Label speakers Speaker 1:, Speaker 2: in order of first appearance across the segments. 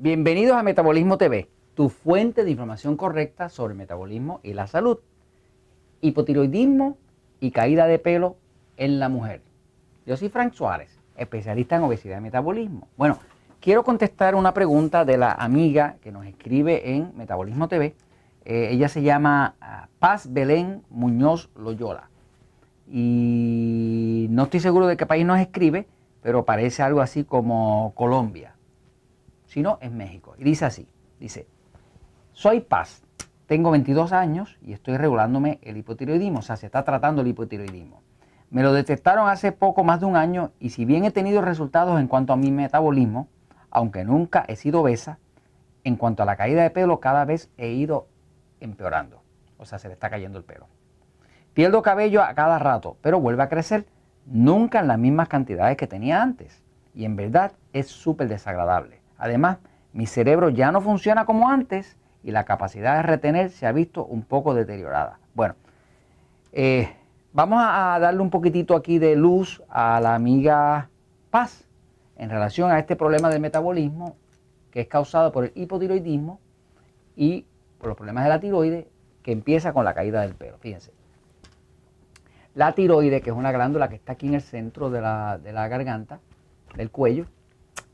Speaker 1: Bienvenidos a Metabolismo TV, tu fuente de información correcta sobre metabolismo y la salud. Hipotiroidismo y caída de pelo en la mujer. Yo soy Frank Suárez, especialista en obesidad y metabolismo. Bueno, quiero contestar una pregunta de la amiga que nos escribe en Metabolismo TV. Eh, ella se llama ah, Paz Belén Muñoz Loyola. Y no estoy seguro de qué país nos escribe, pero parece algo así como Colombia sino en México. Y dice así, dice, soy Paz, tengo 22 años y estoy regulándome el hipotiroidismo, o sea, se está tratando el hipotiroidismo. Me lo detectaron hace poco más de un año y si bien he tenido resultados en cuanto a mi metabolismo, aunque nunca he sido obesa, en cuanto a la caída de pelo cada vez he ido empeorando. O sea, se le está cayendo el pelo. Pierdo cabello a cada rato, pero vuelve a crecer, nunca en las mismas cantidades que tenía antes. Y en verdad es súper desagradable. Además, mi cerebro ya no funciona como antes y la capacidad de retener se ha visto un poco deteriorada. Bueno, eh, vamos a darle un poquitito aquí de luz a la amiga Paz en relación a este problema de metabolismo que es causado por el hipotiroidismo y por los problemas de la tiroides que empieza con la caída del pelo. Fíjense. La tiroides, que es una glándula que está aquí en el centro de la, de la garganta, del cuello,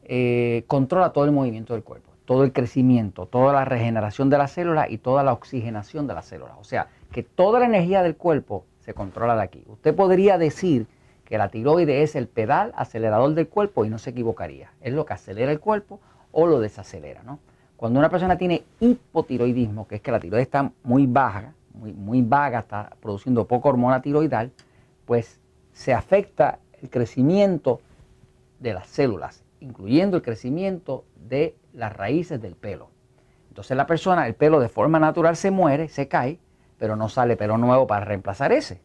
Speaker 1: eh, controla todo el movimiento del cuerpo, todo el crecimiento, toda la regeneración de las células y toda la oxigenación de las células. O sea, que toda la energía del cuerpo se controla de aquí. Usted podría decir que la tiroides es el pedal acelerador del cuerpo y no se equivocaría. Es lo que acelera el cuerpo o lo desacelera. ¿no? Cuando una persona tiene hipotiroidismo, que es que la tiroides está muy baja, muy, muy vaga, está produciendo poca hormona tiroidal, pues se afecta el crecimiento de las células incluyendo el crecimiento de las raíces del pelo. Entonces la persona, el pelo de forma natural se muere, se cae, pero no sale pelo nuevo para reemplazar ese.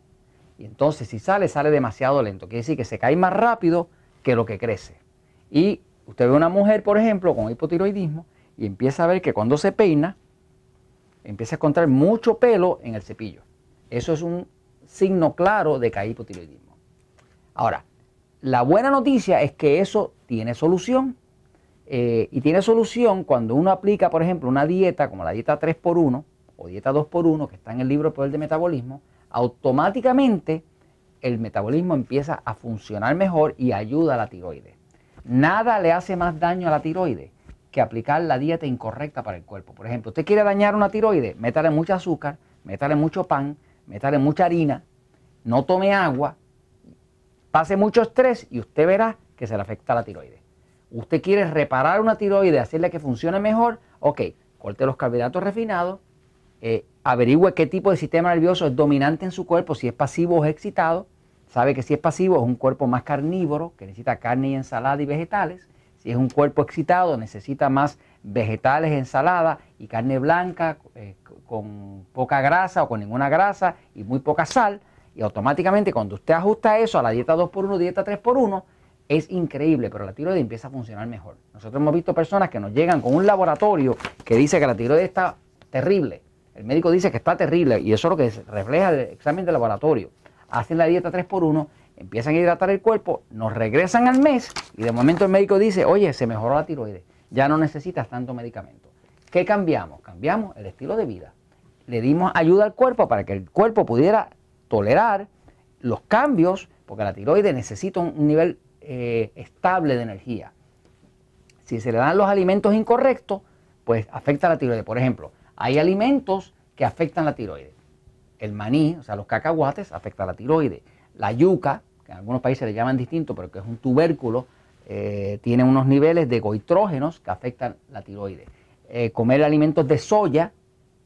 Speaker 1: Y entonces si sale, sale demasiado lento. Quiere decir que se cae más rápido que lo que crece. Y usted ve una mujer, por ejemplo, con hipotiroidismo y empieza a ver que cuando se peina, empieza a encontrar mucho pelo en el cepillo. Eso es un signo claro de que hay hipotiroidismo. Ahora, la buena noticia es que eso tiene solución. Eh, y tiene solución cuando uno aplica, por ejemplo, una dieta como la dieta 3x1 o dieta 2x1 que está en el libro Poder de Metabolismo, automáticamente el metabolismo empieza a funcionar mejor y ayuda a la tiroides. Nada le hace más daño a la tiroides que aplicar la dieta incorrecta para el cuerpo. Por ejemplo, usted quiere dañar una tiroides, métale mucho azúcar, métale mucho pan, métale mucha harina, no tome agua, pase mucho estrés y usted verá que se le afecta a la tiroides. Usted quiere reparar una tiroides, hacerle que funcione mejor, ok, corte los carbohidratos refinados, eh, averigüe qué tipo de sistema nervioso es dominante en su cuerpo, si es pasivo o es excitado. Sabe que si es pasivo es un cuerpo más carnívoro, que necesita carne y ensalada y vegetales. Si es un cuerpo excitado, necesita más vegetales, ensalada y carne blanca eh, con poca grasa o con ninguna grasa y muy poca sal. Y automáticamente cuando usted ajusta eso a la dieta 2x1, dieta 3x1, es increíble, pero la tiroides empieza a funcionar mejor. Nosotros hemos visto personas que nos llegan con un laboratorio que dice que la tiroides está terrible. El médico dice que está terrible y eso es lo que refleja el examen de laboratorio. Hacen la dieta 3x1, empiezan a hidratar el cuerpo, nos regresan al mes y de momento el médico dice, oye, se mejoró la tiroides, ya no necesitas tanto medicamento. ¿Qué cambiamos? Cambiamos el estilo de vida. Le dimos ayuda al cuerpo para que el cuerpo pudiera tolerar los cambios, porque la tiroides necesita un nivel eh, estable de energía. Si se le dan los alimentos incorrectos, pues afecta la tiroides. Por ejemplo, hay alimentos que afectan la tiroides. El maní, o sea, los cacahuates, afecta la tiroides. La yuca, que en algunos países le llaman distinto, pero que es un tubérculo, eh, tiene unos niveles de goitrógenos que afectan la tiroides. Eh, comer alimentos de soya,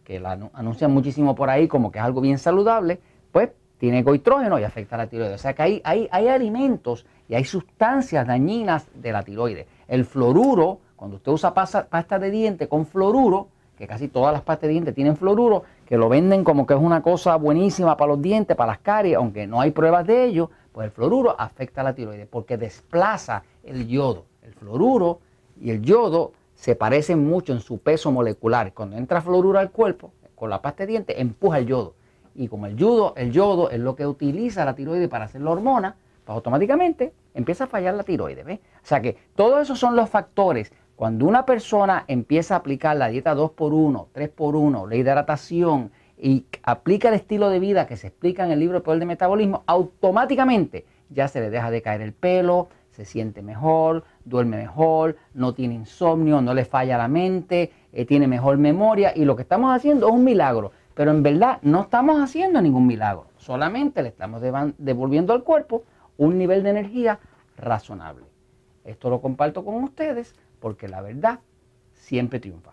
Speaker 1: que la anuncian muchísimo por ahí como que es algo bien saludable, pues tiene goitrógeno y afecta a la tiroides. O sea que hay, hay, hay alimentos y hay sustancias dañinas de la tiroides. El fluoruro, cuando usted usa pasta, de diente con fluoruro, que casi todas las pastas de dientes tienen fluoruro, que lo venden como que es una cosa buenísima para los dientes, para las caries, aunque no hay pruebas de ello, pues el fluoruro afecta a la tiroides porque desplaza el yodo. El fluoruro y el yodo se parecen mucho en su peso molecular. Cuando entra fluoruro al cuerpo, con la pasta de dientes, empuja el yodo. Y como el yodo, el yodo es lo que utiliza la tiroides para hacer la hormona, pues automáticamente empieza a fallar la tiroides. ¿ves? O sea que todos esos son los factores Cuando una persona empieza a aplicar la dieta 2x1, 3x1, la hidratación y aplica el estilo de vida que se explica en el libro El Poder del Metabolismo, automáticamente ya se le deja de caer el pelo, se siente mejor, duerme mejor, no tiene insomnio, no le falla la mente, eh, tiene mejor memoria y lo que estamos haciendo es un milagro. Pero en verdad no estamos haciendo ningún milagro, solamente le estamos devolviendo al cuerpo un nivel de energía razonable. Esto lo comparto con ustedes porque la verdad siempre triunfa.